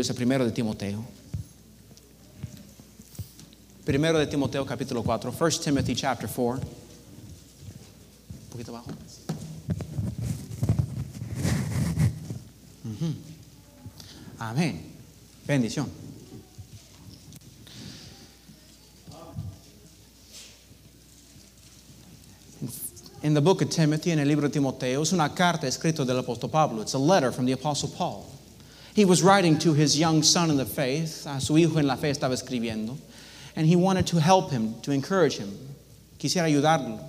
Biblia es primero de Timoteo. Primero de Timoteo capítulo 4, 1 Timothy chapter 4. Un poquito abajo. Ujú. Amén. Bendición. In the book of Timothy, en el libro de Timoteo, es una carta escrita del apóstol Pablo. It's a letter from the apostle Paul. He was writing to his young son in the faith, a su hijo en la fe estaba escribiendo, and he wanted to help him, to encourage him. Quisiera ayudarlo.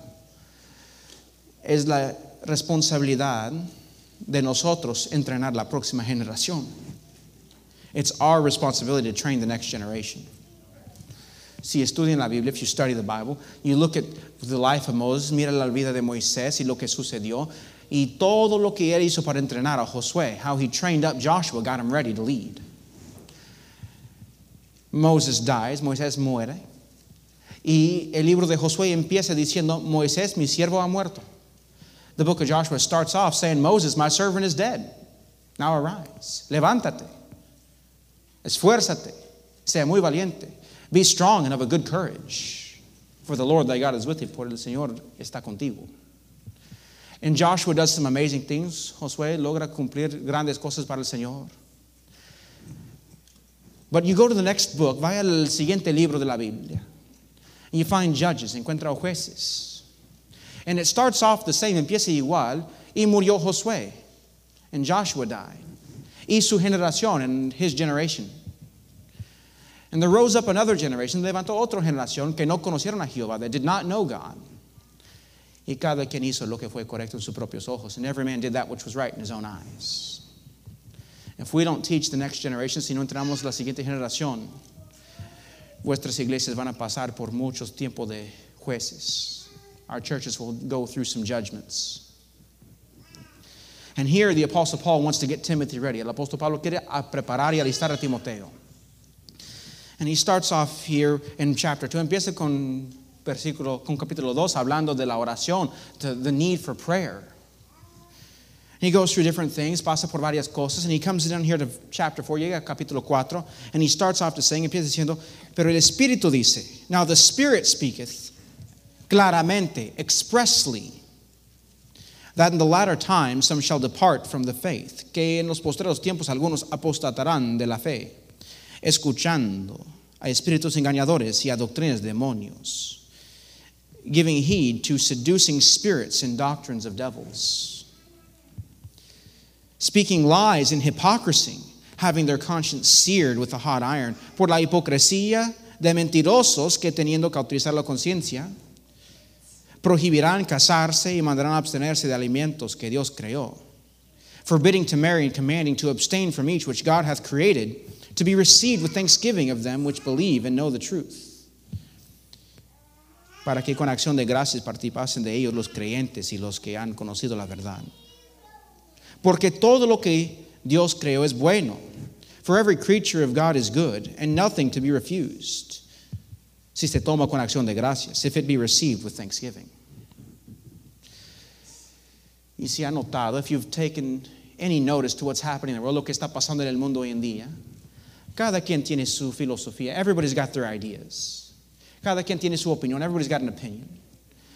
Es la responsabilidad de nosotros entrenar la próxima generación. It's our responsibility to train the next generation. Si estudian la Biblia, if you study the Bible, you look at the life of Moses, mira la vida de Moisés y lo que sucedió, y todo lo que él hizo para entrenar a Josué, how he trained up Joshua, got him ready to lead. Moses dies, Moisés muere, y el libro de Josué empieza diciendo, Moisés, mi siervo ha muerto. The book of Joshua starts off saying, Moses, my servant is dead. Now arise, levántate, esfuérzate, sea muy valiente. Be strong and of a good courage, for the Lord thy God is with thee, por el Señor está contigo. And Joshua does some amazing things. Josué logra cumplir grandes cosas para el Señor. But you go to the next book, vaya al siguiente libro de la Biblia, and you find judges, encuentra jueces. And it starts off the same, empieza igual, y murió Josué, and Joshua died, y su generación, and his generation. And there rose up another generation, levantó otra generación que no conocieron a Jehová, that did not know God. Y cada quien hizo lo que fue correcto en sus propios ojos, and every man did that which was right in his own eyes. If we don't teach the next generation, si no entramos la siguiente generación, vuestras iglesias van a pasar por muchos tiempos de jueces. Our churches will go through some judgments. And here the Apostle Paul wants to get Timothy ready. El Apóstol Pablo quiere preparar y alistar a Timoteo. And he starts off here in chapter 2. Empieza con, versículo, con capítulo 2 hablando de la oración, the, the need for prayer. He goes through different things, pasa por varias cosas, and he comes down here to chapter 4, llega a capítulo 4, and he starts off to saying, empieza diciendo, pero el Espíritu dice, now the Spirit speaketh claramente, expressly, that in the latter times some shall depart from the faith, que en los postreros tiempos algunos apostatarán de la fe, escuchando a espíritus engañadores y a doctrinas demonios, giving heed to seducing spirits and doctrines of devils. Speaking lies and hypocrisy, having their conscience seared with a hot iron, por la hipocresía de mentirosos que teniendo cauterizar la conciencia, prohibirán casarse y mandarán abstenerse de alimentos que Dios creó, forbidding to marry and commanding to abstain from each which God hath created, to be received with thanksgiving of them which believe and know the truth. Para que con acción de gracias participasen de ellos los creyentes y los que han conocido la verdad. Porque todo lo que Dios creó es bueno. For every creature of God is good, and nothing to be refused. Si se toma con acción de gracias, if it be received with thanksgiving. Y si ha notado, if you've taken any notice to what's happening in the world, lo que está pasando en el mundo hoy en día, cada quien tiene su filosofía. Everybody's got their ideas. Cada quien tiene su opinión. Everybody's got an opinion.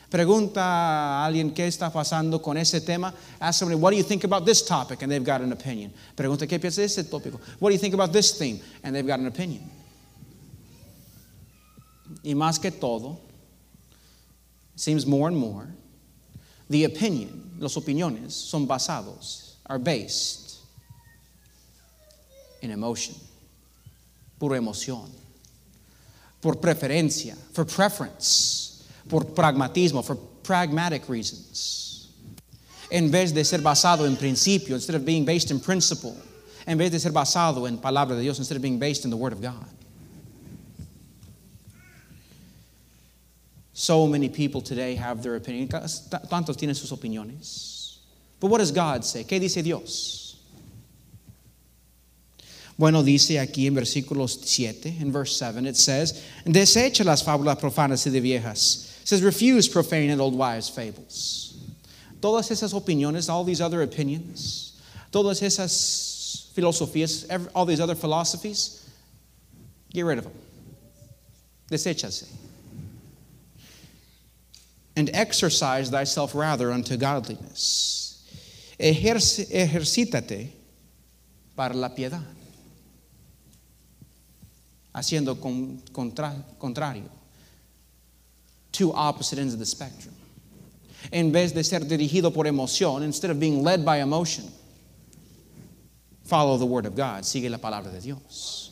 Pregunta a alguien qué está pasando con ese tema. Ask somebody, what do you think about this topic? And they've got an opinion. Pregunta, ¿qué piensas de ese tópico? What do you think about this theme? And they've got an opinion. Y más que todo, seems more and more, the opinion, los opiniones son basados, are based in emotion, pura emoción, por preferencia, for preference por pragmatismo, for pragmatic reasons. En vez de ser basado en principio, instead of being based in principle, en vez de ser basado en palabra de Dios, instead of being based in the Word of God. So many people today have their opinion. Tantos tienen sus opiniones. But what does God say? ¿Qué dice Dios? Bueno, dice aquí en versículo 7, en verse 7, it says, desecha las fábulas profanas y de viejas. It says, refuse profane and old wives' fables. Todas esas opiniones, all these other opinions, todas esas filosofías, every, all these other philosophies, get rid of them. Deséchase. And exercise thyself rather unto godliness. Ejercítate para la piedad. Haciendo con, contra, contrario. Two opposite ends of the spectrum. En vez de ser dirigido por emoción, instead of being led by emotion, follow the word of God. Sigue la palabra de Dios.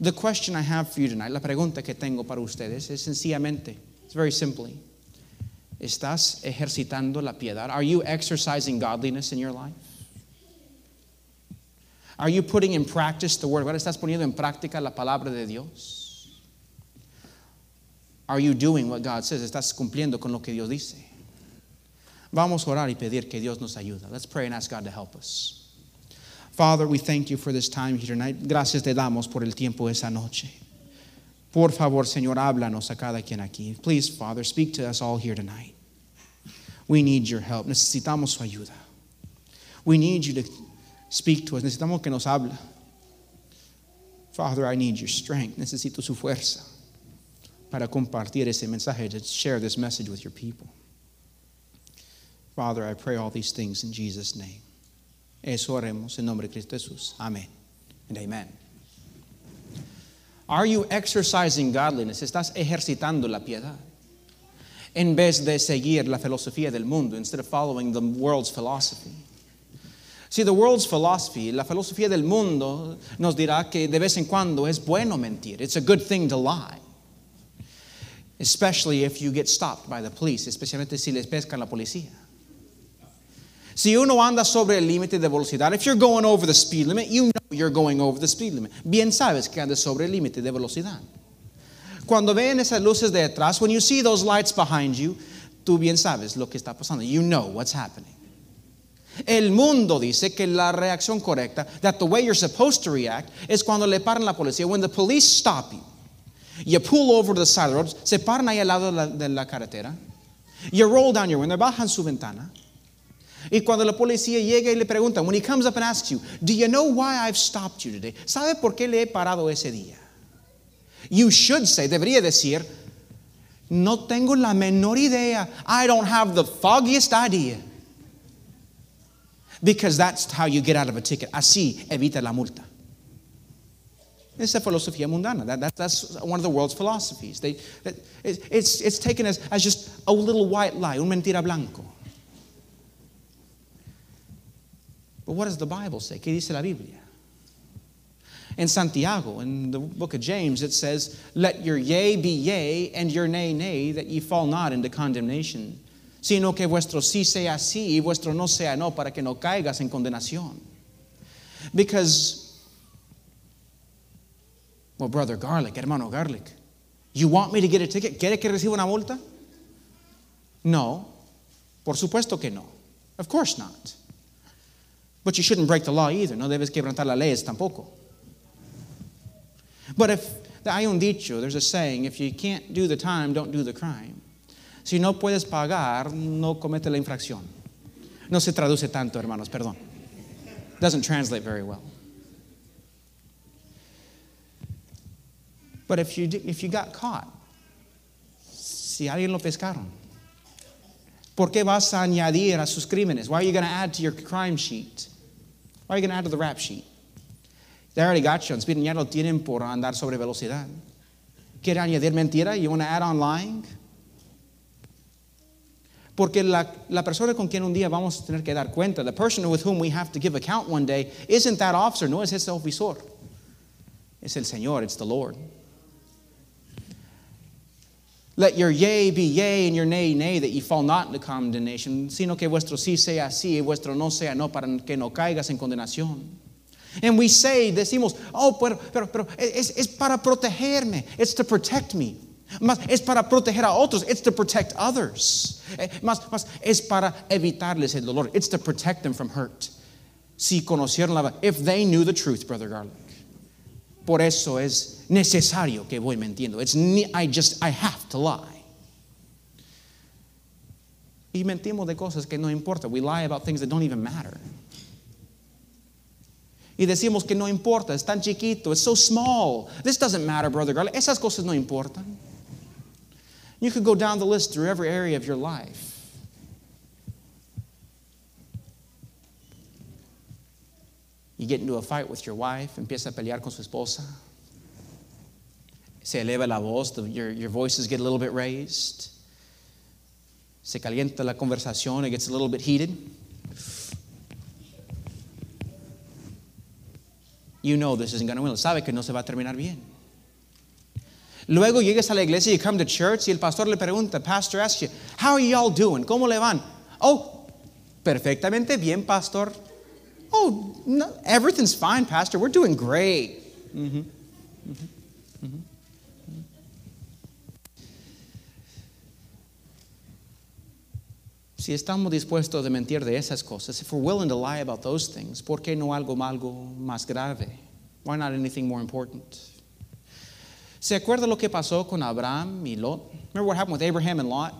The question I have for you tonight, la pregunta que tengo para ustedes es sencillamente, it's very simply, ¿estás ejercitando la piedad? Are you exercising godliness in your life? Are you putting in practice the word of? ¿Estás poniendo en práctica la palabra de Dios? Are you doing what God says? ¿Estás cumpliendo con lo que Dios dice? Vamos a orar y pedir que Dios nos ayude. Let's pray and ask God to help us. Father, we thank you for this time here tonight. Gracias te damos por el tiempo esa noche. Por favor, Señor, háblanos a cada quien aquí. Please, Father, speak to us all here tonight. We need your help. Necesitamos su ayuda. We need you to speak to us. Necesitamos que nos habla. Father, I need your strength. Necesito su fuerza para compartir ese mensaje, to share this message with your people. Father, I pray all these things in Jesus' name. Eso oremos en nombre de Cristo Jesús. Amén. And amen. Are you exercising godliness? ¿Estás ejercitando la piedad? En vez de seguir la filosofía del mundo, instead of following the world's philosophy. See, the world's philosophy, la filosofía del mundo, nos dirá que de vez en cuando es bueno mentir. It's a good thing to lie. Especially if you get stopped by the police, especialmente si les pesca la policía. Si uno anda sobre el límite de velocidad, if you're going over the speed limit, you know you're going over the speed limit. Bien sabes que andas sobre el límite de velocidad. Cuando ven esas luces de atrás, when you see those lights behind you, tú bien sabes lo que está pasando. You know what's happening. El mundo dice que la reacción correcta, that the way you're supposed to react, es cuando le paran la policía. When the police stop you, you pull over the side of the road, se paran ahí al lado de la, de la carretera, you roll down your window, bajan su ventana, y cuando la policía llega y le pregunta, when he comes up and asks you, do you know why I've stopped you today? ¿Sabe por qué le he parado ese día? You should say, debería decir, no tengo la menor idea. I don't have the foggiest idea. Because that's how you get out of a ticket. Así evita la multa. Esa filosofía mundana. That, that, that's one of the world's philosophies. They, it, it's, it's taken as, as just a little white lie, un mentira blanco. But what does the Bible say? ¿Qué dice la Biblia? In Santiago, in the book of James, it says, Let your yea be yea and your nay, nay, that ye fall not into condemnation, sino que vuestro sí sea sí y vuestro no sea no, para que no caigas en condenación. Because, well, brother Garlic, hermano Garlic, you want me to get a ticket? ¿Quiere que reciba una multa? No, por supuesto que no. Of course not. But you shouldn't break the law either. No debes quebrantar las leyes tampoco. But if hay un dicho, there's a saying, if you can't do the time, don't do the crime. Si no puedes pagar, no comete la infracción. No se traduce tanto, hermanos, perdón. Doesn't translate very well. But if you, if you got caught, si alguien lo pescaron, ¿por qué vas a añadir a sus crímenes? Why are you going to add to your crime sheet? Why are you going to add to the rap sheet? They already got you on ya lo tienen por andar sobre velocidad. ¿Quiere añadir mentira? You want to add on lying? Porque la, persona con quien un día vamos a tener que dar cuenta, the person with whom we have to give account one day, isn't that officer, no es ese oficial. Es el Señor, it's the Lord. Let your yea be yea and your nay, nay, that ye fall not into condemnation, sino que vuestro sí sea sí y vuestro no sea no, para que no caigas en condenación. And we say, decimos, oh, pero, pero, pero es, es para protegerme, it's to protect me. Más, es para proteger a otros, it's to protect others. Eh, Más, más, es para evitarles el dolor, it's to protect them from hurt. Si conocieron la verdad, if they knew the truth, Brother Garlic. Por eso es necesario que voy mintiendo. It's I just, I have to lie. Y mentimos de cosas que no importa. We lie about things that don't even matter. Y decimos que no importa, es tan chiquito, it's so small. This doesn't matter, brother girl. Esas cosas no importan. You could go down the list through every area of your life. You get into a fight with your wife, empieza a pelear con su esposa. Se eleva la voz, the, your, your voices get a little bit raised. Se calienta la conversación, it gets a little bit heated. You know this isn't going to win. Sabe que no se va a terminar bien. Luego llegas a la iglesia, you come to church y el pastor le pregunta, pastor asks you, how are y'all doing? ¿Cómo le van? Oh, perfectamente bien, pastor. Oh, no, everything's fine, pastor. We're doing great. Mm-hmm. Mm-hmm. Si estamos dispuestos a mentir de esas cosas, if we're willing to lie about those things, ¿por qué no algo, algo más grave? Why not anything more important? ¿Se acuerda lo que pasó con Abraham y Lot? Remember what happened with Abraham and Lot?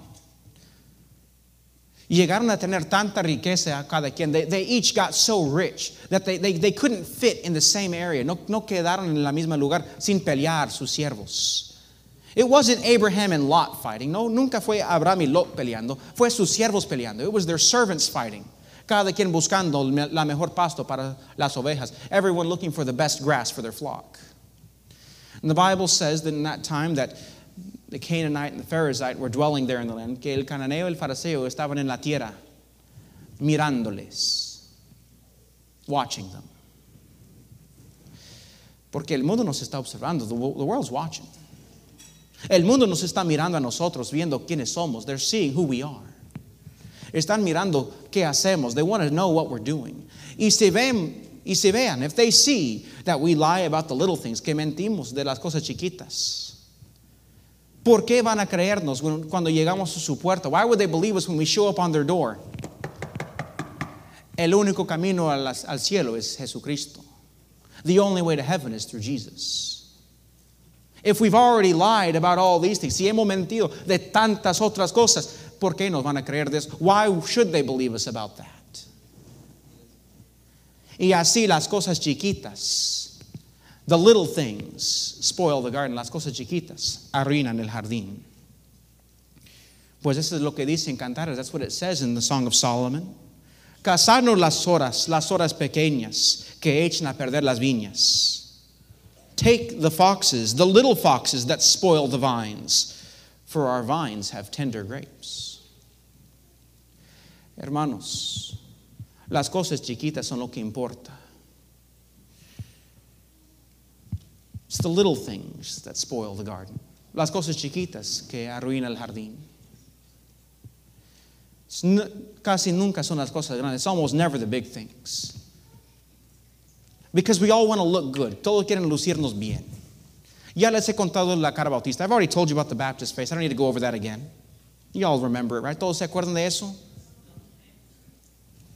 Llegaron a tener tanta riqueza cada quien. They, each got so rich that they, they, they couldn't fit in the same area. No, no quedaron en la misma lugar sin pelear sus siervos. It wasn't Abraham and Lot fighting. No, nunca fue Abraham y Lot peleando. Fue sus siervos peleando. It was their servants fighting. Cada quien buscando la mejor pasto para las ovejas. Everyone looking for the best grass for their flock. And the Bible says that in that time that the Canaanite and the Pharisite were dwelling there in the land, que el cananeo y el fariseo estaban en la tierra mirándoles, watching them. Porque el mundo nos está observando, the, the world's watching. El mundo nos está mirando a nosotros, viendo quiénes somos. They're seeing who we are. Están mirando qué hacemos. They want to know what we're doing. Y se ven y vean, if they see that we lie about the little things, que mentimos de las cosas chiquitas. ¿Por qué van a creernos cuando llegamos a su puerta? Why would they believe us when we show up on their door? El único camino al cielo es Jesucristo. The only way to heaven is through Jesus. If we've already lied about all these things, si hemos mentido de tantas otras cosas, ¿por qué nos van a creer de eso? Why should they believe us about that? Y así las cosas chiquitas, the little things spoil the garden, las cosas chiquitas arruinan el jardín. Pues eso es lo que dice en Cantares, that's what it says in the Song of Solomon. Casarnos las horas, las horas pequeñas que echan a perder las viñas. Take the foxes, the little foxes that spoil the vines, for our vines have tender grapes. Hermanos, las cosas chiquitas son lo que importa. It's the little things that spoil the garden. Las cosas chiquitas que arruinan el jardín. casi nunca son las cosas grandes. It's almost never the big things. Because we all want to look good. Todos quieren lucirnos bien. Ya les he contado la cara bautista. I've already told you about the Baptist face. I don't need to go over that again. You all remember it, right? ¿Todos se acuerdan de eso?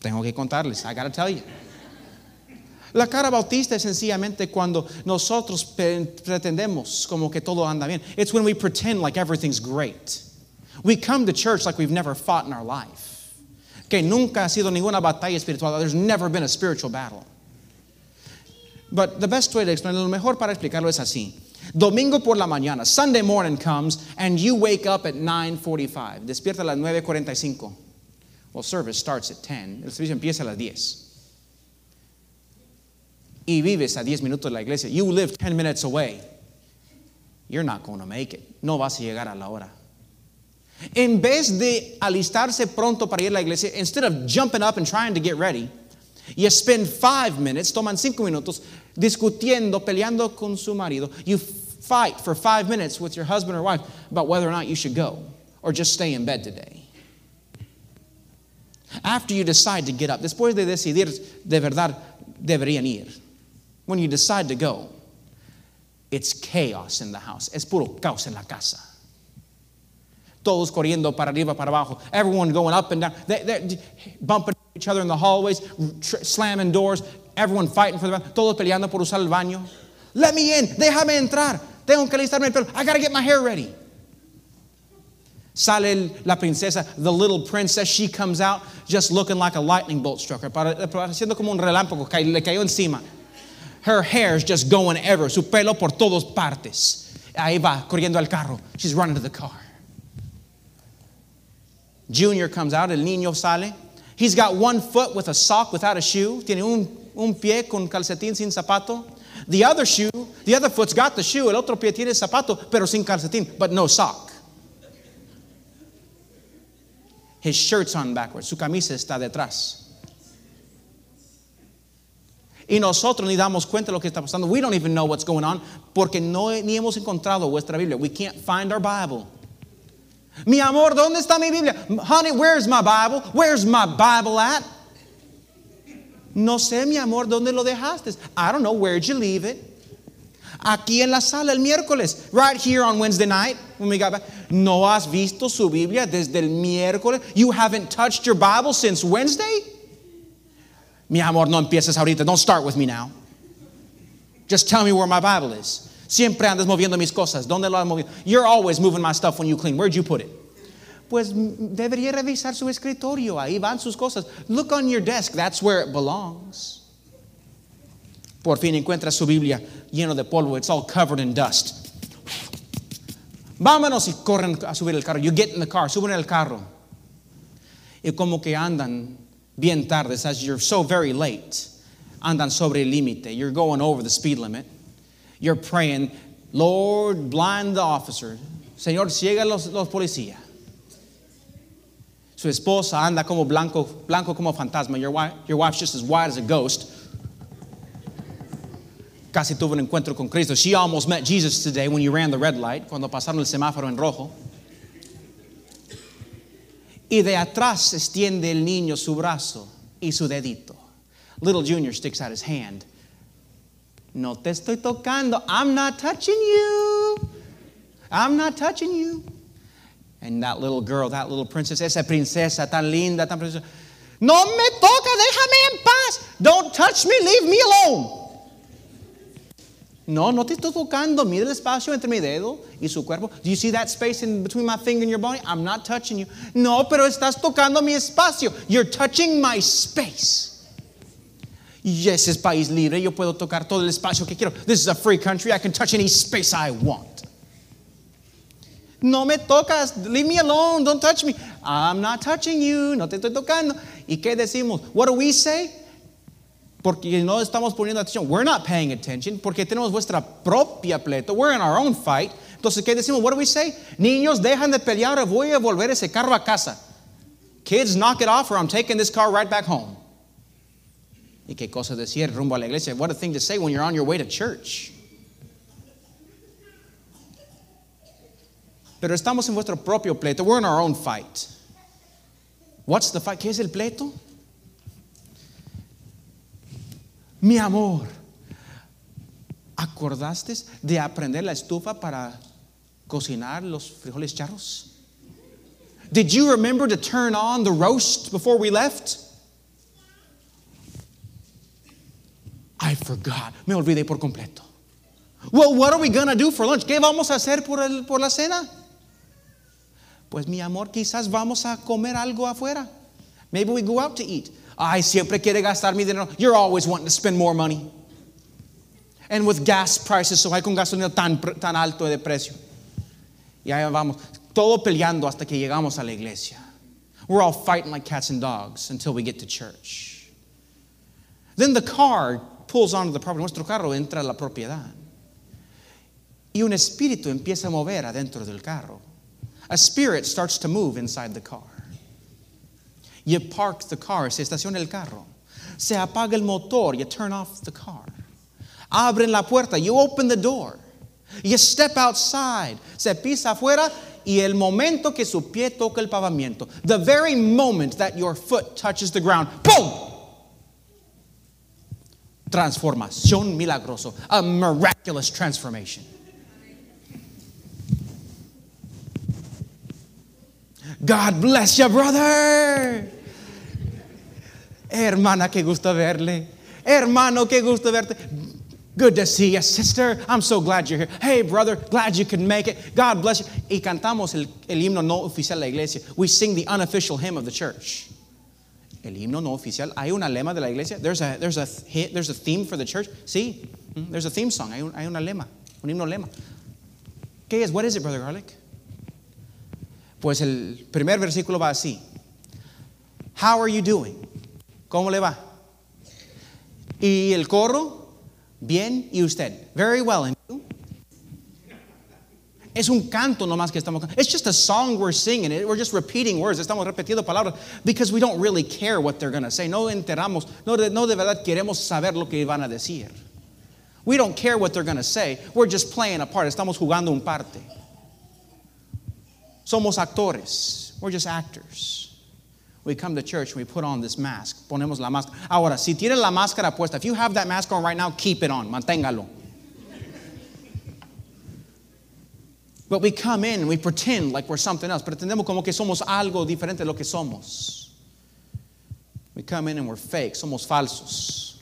Tengo que contarles. I gotta tell you. La cara bautista es sencillamente cuando nosotros pretendemos como que todo anda bien. It's when we pretend like everything's great. We come to church like we've never fought in our life. Que nunca ha sido ninguna batalla espiritual. There's never been a spiritual battle. But the best way to explain, lo mejor para explicarlo es así. Domingo por la mañana, Sunday morning comes and you wake up at 9:45. Despierta a las 9:45. Well, service starts at 10. El servicio empieza a las 10. Y vives a 10 minutos de la iglesia. You live 10 minutes away. You're not going to make it. No vas a llegar a la hora. En vez de alistarse pronto para ir a la iglesia, instead of jumping up and trying to get ready, you spend five minutes, toman cinco minutos, discutiendo, peleando con su marido. You fight for five minutes with your husband or wife about whether or not you should go or just stay in bed today. After you decide to get up, después de decidir de verdad deberían ir, when you decide to go, it's chaos in the house. Es puro caos en la casa. Todos corriendo para arriba, para abajo. Everyone going up and down. They, they're bumping each other in the hallways, slamming doors. Everyone fighting for the bathroom. Todos peleando por usar el baño. Let me in. Déjame entrar. Tengo que alistarme el pelo. I got to get my hair ready. Sale la princesa, the little princess, she comes out just looking like a lightning bolt struck her, eh, pareciendo como un relámpago le cayó encima. Her hair's just going ever, su pelo por todas partes. Ahí va, corriendo al carro. She's running to the car. Junior comes out, el niño sale. He's got one foot with a sock without a shoe. Tiene un, un pie con calcetín sin zapato. The other shoe, the other foot's got the shoe. El otro pie tiene zapato, pero sin calcetín, but no sock. His shirt's on backwards. Su camisa está detrás. Y nosotros ni damos cuenta de lo que está pasando. We don't even know what's going on porque no ni hemos encontrado vuestra Biblia. We can't find our Bible. Mi amor, ¿dónde está mi Biblia? Honey, where's my Bible? Where's my Bible at? No sé, mi amor, ¿dónde lo dejaste? I don't know, where'd you leave it? Aquí en la sala el miércoles, right here on Wednesday night when we got back. ¿No has visto su Biblia desde el miércoles? You haven't touched your Bible since Wednesday? Mi amor, no empieces ahorita. Don't start with me now. Just tell me where my Bible is. Siempre andas moviendo mis cosas. ¿Dónde lo movido? You're always moving my stuff when you clean. Where'd you put it? Pues debería revisar su escritorio. Ahí van sus cosas. Look on your desk. That's where it belongs. Por fin encuentra su Biblia lleno de polvo. It's all covered in dust. Vámonos y corren a subir el carro. You get in the car. Suben el carro. Y como que andan bien tardes as you're so very late. Andan sobre el límite. You're going over the speed limit. You're praying, Lord, blind the officer. Señor, ciega los, los policías. Su esposa anda como blanco, blanco como fantasma. Your, wife, your wife's just as white as a ghost. Casi tuvo un encuentro con Cristo. She almost met Jesus today when you ran the red light, cuando pasaron el semáforo en rojo. Y de atrás extiende el niño su brazo y su dedito. Little Junior sticks out his hand No te estoy tocando. I'm not touching you. I'm not touching you. And that little girl, that little princess, esa princesa tan linda, tan princesa. No me toca, déjame en paz. Don't touch me, leave me alone. No, no te estoy tocando. Mira el espacio entre mi dedo y su cuerpo. Do you see that space in between my finger and your body? I'm not touching you. No, pero estás tocando mi espacio. You're touching my space. Y ese es país libre, yo puedo tocar todo el espacio que quiero. This is a free country, I can touch any space I want. No me tocas, leave me alone, don't touch me. I'm not touching you, no te estoy tocando. ¿Y qué decimos? What do we say? Porque no estamos poniendo atención. We're not paying attention porque tenemos vuestra propia pleito. We're in our own fight. Entonces, ¿qué decimos? What do we say? Niños, dejan de pelear, voy a volver ese carro a casa. Kids, knock it off or I'm taking this car right back home. Y qué cosa decir rumbo a la iglesia. What a thing to say when you're on your way to church. Pero estamos en vuestro propio pleito. We're in our own fight. What's the fight? ¿Qué es el pleito? Mi amor, ¿acordaste de aprender la estufa para cocinar los frijoles charros? Did you remember to turn on the roast before we left? I forgot. Me olvidé por completo. Well, what are we going to do for lunch? ¿Qué vamos a hacer por, el, por la cena? Pues mi amor, quizás vamos a comer algo afuera. Maybe we go out to eat. Ay, siempre quiere gastar mi dinero. You're always wanting to spend more money. And with gas prices, so hay con gasolina tan, tan alto de precio. Y ahí vamos, todo peleando hasta que llegamos a la iglesia. We're all fighting like cats and dogs until we get to church. Then the car pulls onto the property. Nuestro carro entra a la propiedad. Y un espíritu empieza a mover adentro del carro. A spirit starts to move inside the car. You park the car, se estaciona el carro. Se apaga el motor, you turn off the car. Abren la puerta, you open the door. You step outside, se pisa afuera y el momento que su pie toca el pavimento, the very moment that your foot touches the ground, boom! transformación milagroso, a miraculous transformation. God bless you, brother. Hermana, qué gusto verle. Hermano, qué gusto verte. Good to see you, sister. I'm so glad you're here. Hey, brother, glad you could make it. God bless you. Y cantamos el, el himno no oficial de la iglesia. We sing the unofficial hymn of the church. El himno no oficial. Hay una lema de la iglesia. There's a, there's a, there's a theme for the church. Sí, mm, there's a theme song. Hay, un, hay una lema, un himno lema. ¿Qué es? What is it, Brother Garlic? Pues el primer versículo va así. How are you doing? ¿Cómo le va? Y el coro, bien, y usted. Very well, and you? Es un canto nomás que estamos It's just a song we're singing. We're just repeating words. Estamos repitiendo palabras because we don't really care what they're going to say. No enteramos, no de, no de verdad queremos saber lo que van a decir. We don't care what they're going to say. We're just playing a part. Estamos jugando un parte. Somos actores. We're just actors. We come to church and we put on this mask. Ponemos la máscara. Ahora, si tiene la máscara puesta, if you have that mask on right now, keep it on. Manténgalo. But we come in and we pretend like we're something else. Pretendemos como que somos algo diferente de lo que somos. We come in and we're fake. Somos falsos.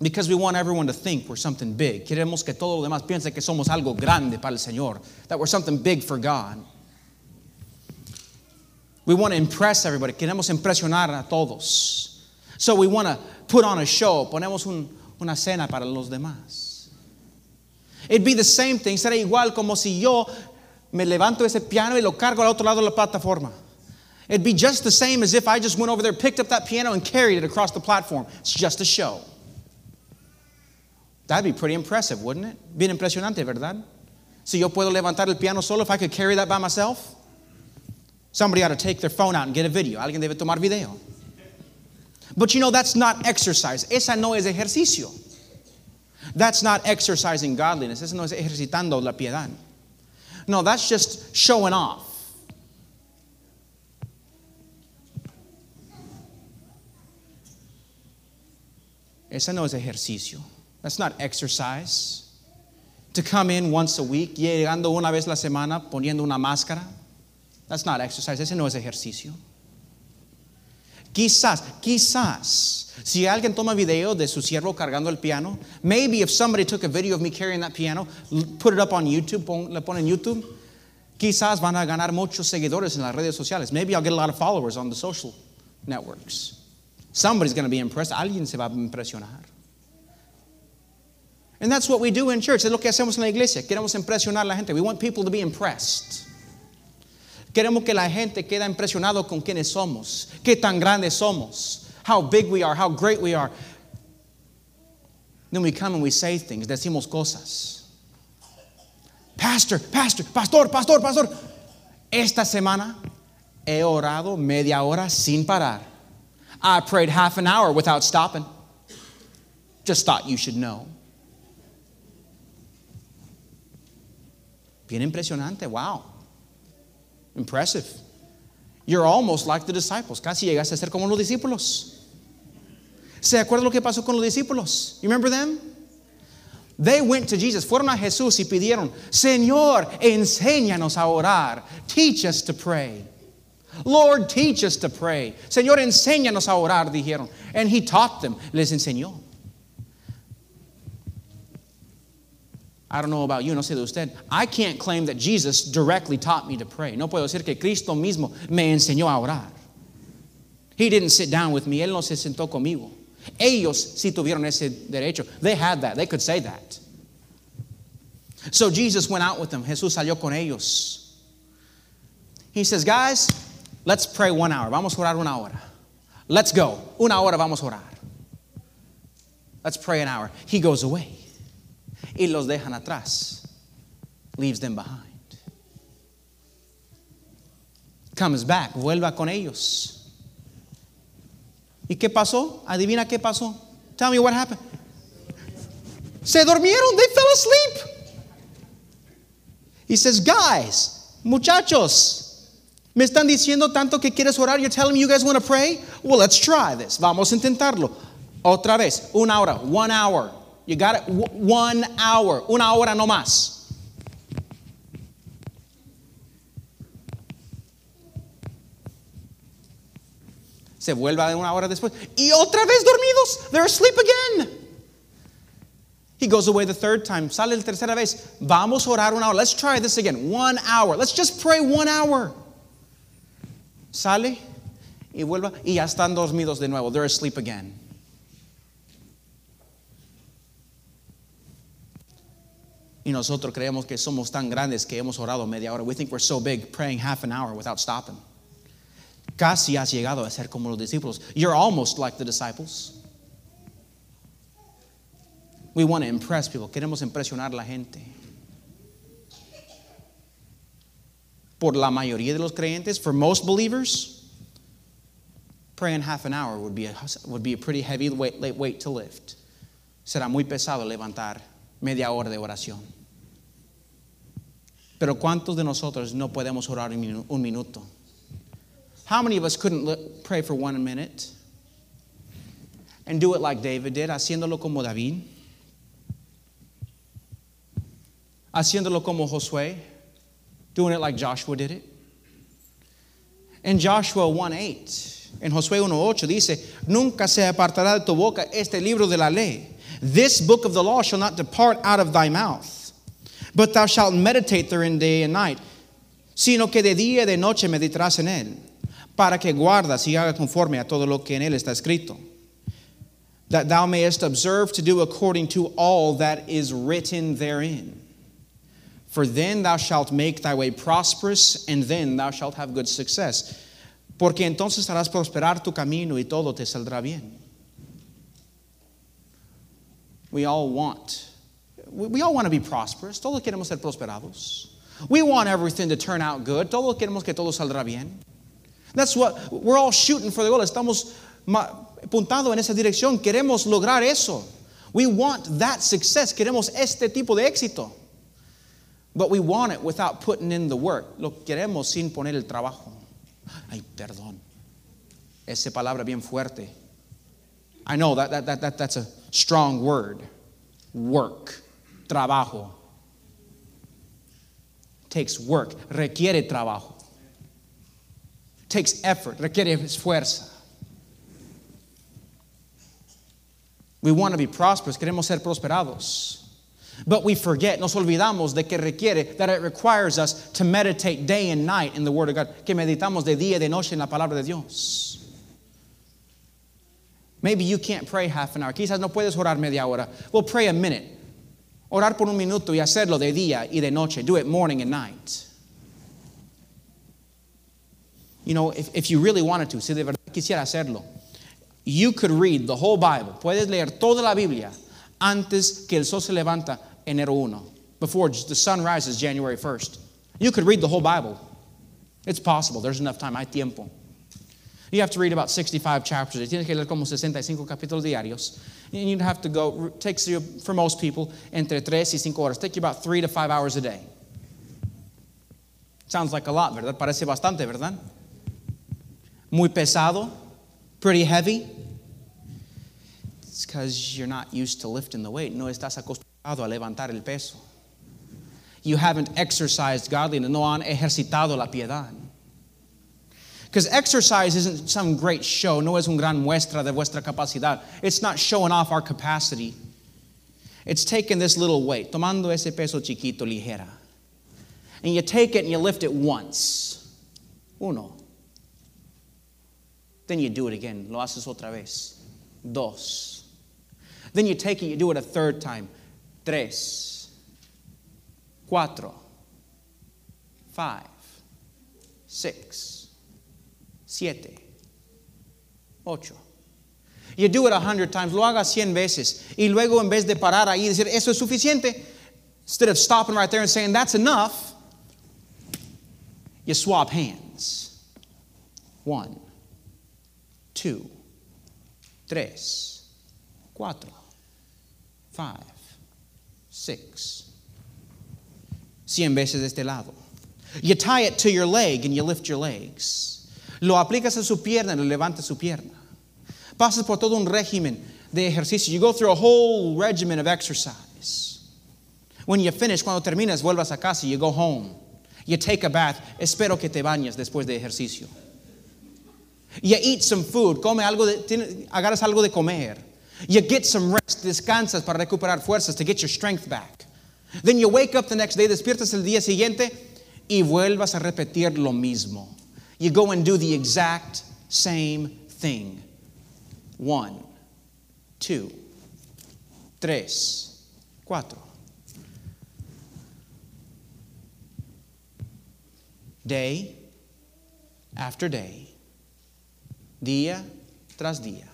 Because we want everyone to think we're something big. Queremos que todo lo demás piense que somos algo grande para el Señor. That we're something big for God. We want to impress everybody. Queremos impresionar a todos. So we want to put on a show. Ponemos un, una cena para los demás. It'd be the same thing. Será igual como si yo me levanto ese piano y lo cargo al otro lado de la plataforma. It'd be just the same as if I just went over there, picked up that piano, and carried it across the platform. It's just a show. That'd be pretty impressive, wouldn't it? Bien impresionante, ¿verdad? Si yo puedo levantar el piano solo, if I could carry that by myself, somebody ought to take their phone out and get a video. Alguien debe tomar video. But you know, that's not exercise. Esa no es ejercicio. That's not exercising godliness. Esa no es ejercitando la piedad. No, that's just showing off. Esa no es ejercicio. That's not exercise. To come in once a week, llegando una vez la semana, poniendo una máscara. That's not exercise. Ese no es ejercicio. Quizás, quizás, si alguien toma video de su siervo cargando el piano, maybe if somebody took a video of me carrying that piano, put it up on YouTube, pon, le ponen YouTube, quizás van a ganar muchos seguidores en las redes sociales. Maybe I'll get a lot of followers on the social networks. Somebody's going to be impressed. Alguien se va a impresionar. And that's what we do in church. Es lo que hacemos en la iglesia. Queremos impresionar a la gente. We want people to be impressed. Queremos que la gente quede impresionado con quiénes somos, qué tan grandes somos, how big we are, how great we are. Then we come and we say things, decimos cosas. Pastor, pastor, pastor, pastor, pastor. Esta semana he orado media hora sin parar. I prayed half an hour without stopping. Just thought you should know. Bien impresionante, wow. Impressive. You're almost like the disciples. Casi llegaste a ser como los discípulos. ¿Se acuerdan lo que pasó con los discípulos? You remember them? They went to Jesus, fueron a Jesús y pidieron, Señor, enséñanos a orar. Teach us to pray. Lord, teach us to pray. Señor, enséñanos a orar, dijeron. And he taught them, les enseñó. I don't know about you, no sé de usted. I can't claim that Jesus directly taught me to pray. No puedo decir que Cristo mismo me enseñó a orar. He didn't sit down with me. Él no se sentó conmigo. Ellos sí tuvieron ese derecho. They had that. They could say that. So Jesus went out with them. Jesús salió con ellos. He says, guys, let's pray one hour. Vamos a orar una hora. Let's go. Una hora vamos a orar. Let's pray an hour. He goes away y los dejan atrás. Leaves them behind. Comes back, vuelva con ellos. ¿Y qué pasó? Adivina qué pasó. Tell me what happened. Se durmieron, they fell asleep. He says, guys, muchachos, me están diciendo tanto que quieres orar. You're telling me you guys want to pray? Well, let's try this. Vamos a intentarlo. Otra vez, una hora, one hour. You got it? One hour. Una hora no más. Se vuelve a una hora después. Y otra vez dormidos. They're asleep again. He goes away the third time. Sale la tercera vez. Vamos a orar una hora. Let's try this again. One hour. Let's just pray one hour. Sale. y vuelva y ya están dormidos de nuevo. They're asleep again. Y nosotros creemos que somos tan grandes que hemos orado media hora. We think we're so big praying half an hour without stopping. Casi has llegado a ser como los discípulos. You're almost like the disciples. We want to impress people. Queremos impresionar a la gente. Por la mayoría de los creyentes, for most believers, praying half an hour would be a, would be a pretty heavy weight, weight to lift. Será muy pesado levantar media hora de oración. Pero ¿cuántos de nosotros no podemos orar un minuto? How many of us couldn't pray for one minute? And do it like David did, haciéndolo como David. Haciéndolo como Josué, doing it like Joshua did it. In Joshua 1:8, en Josué 1:8 dice, "Nunca se apartará de tu boca este libro de la ley. This book of the law shall not depart out of thy mouth, but thou shalt meditate therein day and night, sino que de día y de noche meditarás en él, para que guardas y hagas conforme a todo lo que en él está escrito." That thou mayest observe to do according to all that is written therein. For then thou shalt make thy way prosperous, and then thou shalt have good success. Porque entonces harás prosperar tu camino y todo te saldrá bien. We all want, we all want to be prosperous. Todos queremos ser prosperados. We want everything to turn out good. Todos queremos que todo saldrá bien. That's what we're all shooting for the goal. Estamos apuntando en esa dirección. Queremos lograr eso. We want that success. Queremos este tipo de éxito. But we want it without putting in the work. Lo queremos sin poner el trabajo. Ay, perdón. Esa palabra bien fuerte. I know that, that, that, that that's a strong word. Work. Trabajo. Takes work. Requiere trabajo. Takes effort. Requiere esfuerzo. We want to be prosperous. Queremos ser prosperados. But we forget, nos olvidamos de que requiere, that it requires us to meditate day and night in the Word of God, que meditamos de día y de noche en la palabra de Dios. Maybe you can't pray half an hour. Quizás no puedes orar media hora. Well, pray a minute. Orar por un minuto y hacerlo de día y de noche. Do it morning and night. You know, if, if you really wanted to, si de verdad quisiera hacerlo, you could read the whole Bible. Puedes leer toda la Biblia antes que el sol se levanta enero 1, before the sun rises January 1st. You could read the whole Bible. It's possible. There's enough time. Hay tiempo. You have to read about 65 chapters. Tienes que leer como 65 capítulos diarios. And you'd have to go, takes you, for most people, entre tres y cinco horas. Take you about three to five hours a day. Sounds like a lot, ¿verdad? Parece bastante, ¿verdad? Muy pesado, pretty heavy. It's because you're not used to lifting the weight. No estás acostumbrado a levantar el peso. You haven't exercised godliness. No han ejercitado la piedad. Because exercise isn't some great show. No es un gran muestra de vuestra capacidad. It's not showing off our capacity. It's taking this little weight, tomando ese peso chiquito ligera. And you take it and you lift it once. Uno. Then you do it again. Lo haces otra vez. Dos. Then you take it, you do it a third time. Tres, cuatro, five, six, siete, ocho. You do it a hundred times, lo haga cien veces. Y luego, en vez de parar ahí y decir, eso es suficiente, instead of stopping right there and saying, that's enough, you swap hands. One, two, tres, cuatro five, six. Cien veces de este lado. You tie it to your leg and you lift your legs. Lo aplicas a su pierna y lo levantas su pierna. Pasas por todo un régimen de ejercicio. You go through a whole regimen of exercise. When you finish, cuando terminas, vuelvas a casa, you go home. You take a bath. Espero que te bañes después de ejercicio. You eat some food. Come algo de, agarras algo de comer. You get some rest, descansas para recuperar fuerzas to get your strength back. Then you wake up the next day, despiertas el día siguiente y vuelvas a repetir lo mismo. You go and do the exact same thing. One, two, tres, cuatro. Day after day, día tras día,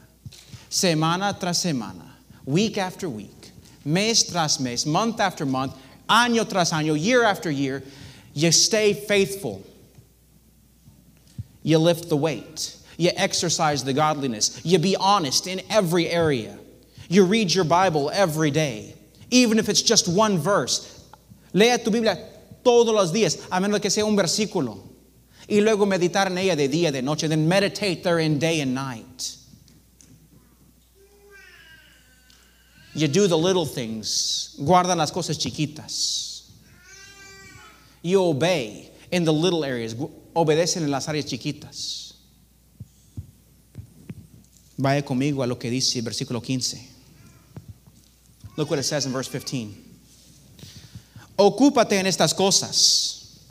semana tras semana, week after week, mes tras mes, month after month, año tras año, year after year, you stay faithful. You lift the weight. You exercise the godliness. You be honest in every area. You read your Bible every day, even if it's just one verse. Lea tu Biblia todos los días, a menos que sea un versículo. Y luego meditar en ella de día, de noche. Then meditate therein day and night. You do the little things. Guarda las cosas chiquitas. You obey in the little areas. Obedecen en las áreas chiquitas. Vaya conmigo a lo que dice versículo 15. Look what it says in verse 15. Ocúpate en estas cosas.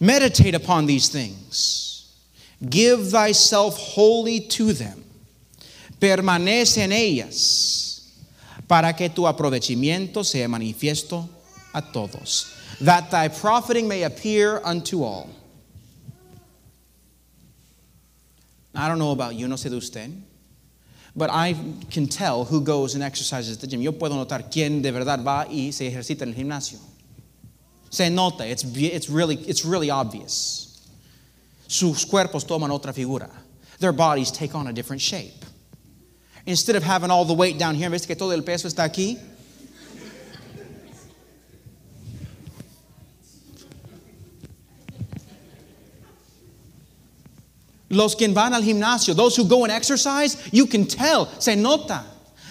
Meditate upon these things. Give thyself wholly to them. Permanece en ellas para que tu aprovechamiento sea manifiesto a todos, that thy profiting may appear unto all. I don't know about you, no sé de usted, but I can tell who goes and exercises at the gym. Yo puedo notar quién de verdad va y se ejercita en el gimnasio. Se nota, it's, it's, really, it's really obvious. Sus cuerpos toman otra figura. Their bodies take on a different shape. Instead of having all the weight down here, ¿ves que todo el peso está aquí? Los que van al gimnasio, those who go and exercise, you can tell, se nota.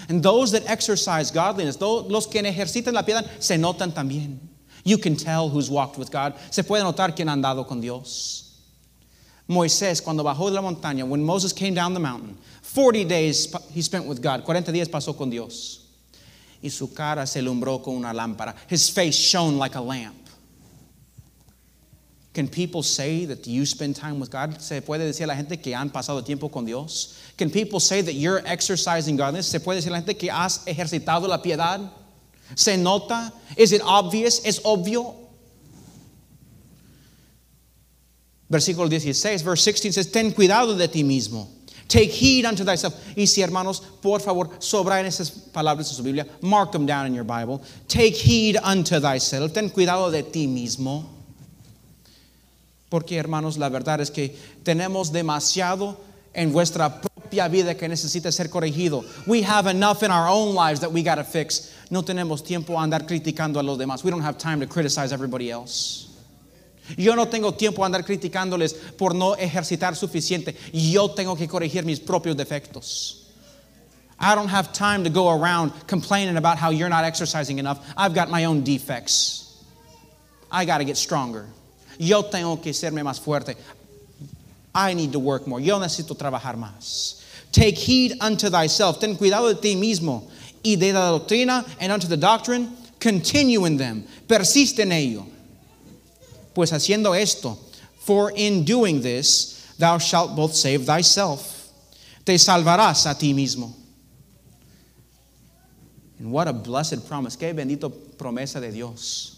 And those that exercise godliness, los que ejercitan la piedad, se notan también. You can tell who's walked with God. Se puede notar quién ha andado con Dios. Moisés, cuando bajó de la montaña, when Moses came down the mountain, 40 days he spent with God. 40 días pasó con Dios. Y su cara se alumbró con una lámpara. His face shone like a lamp. Can people say that you spend time with God? ¿Se puede decir a la gente que han pasado tiempo con Dios? Can people say that you're exercising godliness? ¿Se puede decir a la gente que has ejercitado la piedad? ¿Se nota? Is it obvious? ¿Es obvio? Versículo 16, verse 16 says, Ten cuidado de ti mismo. Take heed unto thyself. Y si hermanos, por favor, sobrayen esas palabras en su Biblia. Mark them down in your Bible. Take heed unto thyself. Ten cuidado de ti mismo. Porque hermanos, la verdad es que tenemos demasiado en vuestra propia vida que necesita ser corregido. We have enough in our own lives that we got to fix. No tenemos tiempo a andar criticando a los demás. We don't have time to criticize everybody else. Yo no tengo tiempo a andar criticándoles por no ejercitar suficiente. Yo tengo que corregir mis propios defectos. I don't have time to go around complaining about how you're not exercising enough. I've got my own defects. I got to get stronger. Yo tengo que serme más fuerte. I need to work more. Yo necesito trabajar más. Take heed unto thyself. Ten cuidado de ti mismo. Y de la doctrina and unto the doctrine, continue in them. Persiste en ello. Pues haciendo esto, for in doing this, thou shalt both save thyself. Te salvarás a ti mismo. And what a blessed promise. Qué bendito promesa de Dios.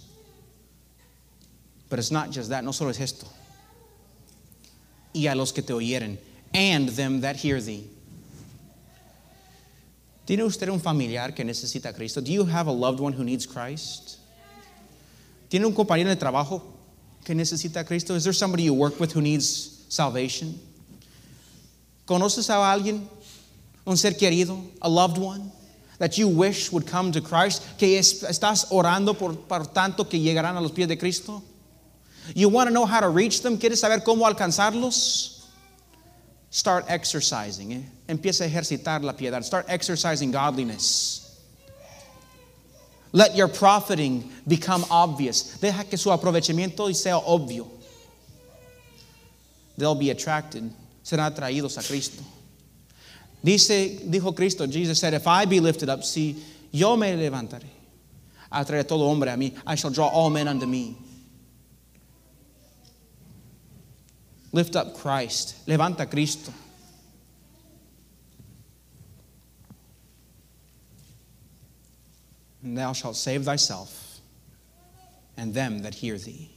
But it's not just that, no solo es esto. Y a los que te oyeren, and them that hear thee. ¿Tiene usted un familiar que necesita a Cristo? Do you have a loved one who needs Christ? ¿Tiene un compañero de trabajo que necesita a Cristo? Is there somebody you work with who needs salvation? ¿Conoces a alguien, un ser querido, a loved one? That you wish would come to Christ, que es, estás orando por, por tanto que llegarán a los pies de Cristo. You want to know how to reach them? ¿Quieres saber cómo alcanzarlos? Start exercising. Eh? Empieza a ejercitar la piedad. Start exercising godliness. Let your profiting become obvious. Deja que su aprovechamiento sea obvio. They'll be attracted. Serán atraídos a Cristo. Dice, dijo Cristo, Jesus said, if I be lifted up, si yo me levantaré, atraeré todo hombre a mí. I shall draw all men unto me. Lift up Christ. Levanta Cristo. And thou shalt save thyself and them that hear thee.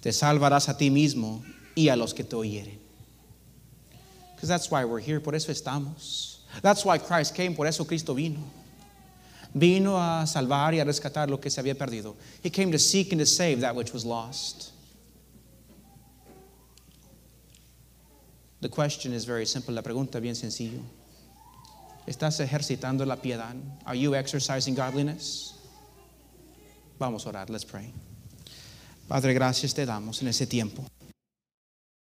Te salvarás a ti mismo y a los que te oyeren. Because that's why we're here, por eso estamos. That's why Christ came, por eso Cristo vino. Vino a salvar y a rescatar lo que se había perdido. He came to seek and to save that which was lost. The question is very simple, la pregunta es bien sencillo. ¿Estás ejercitando la piedad? Are you exercising godliness? Vamos a orar, let's pray. Padre, gracias te damos en ese tiempo.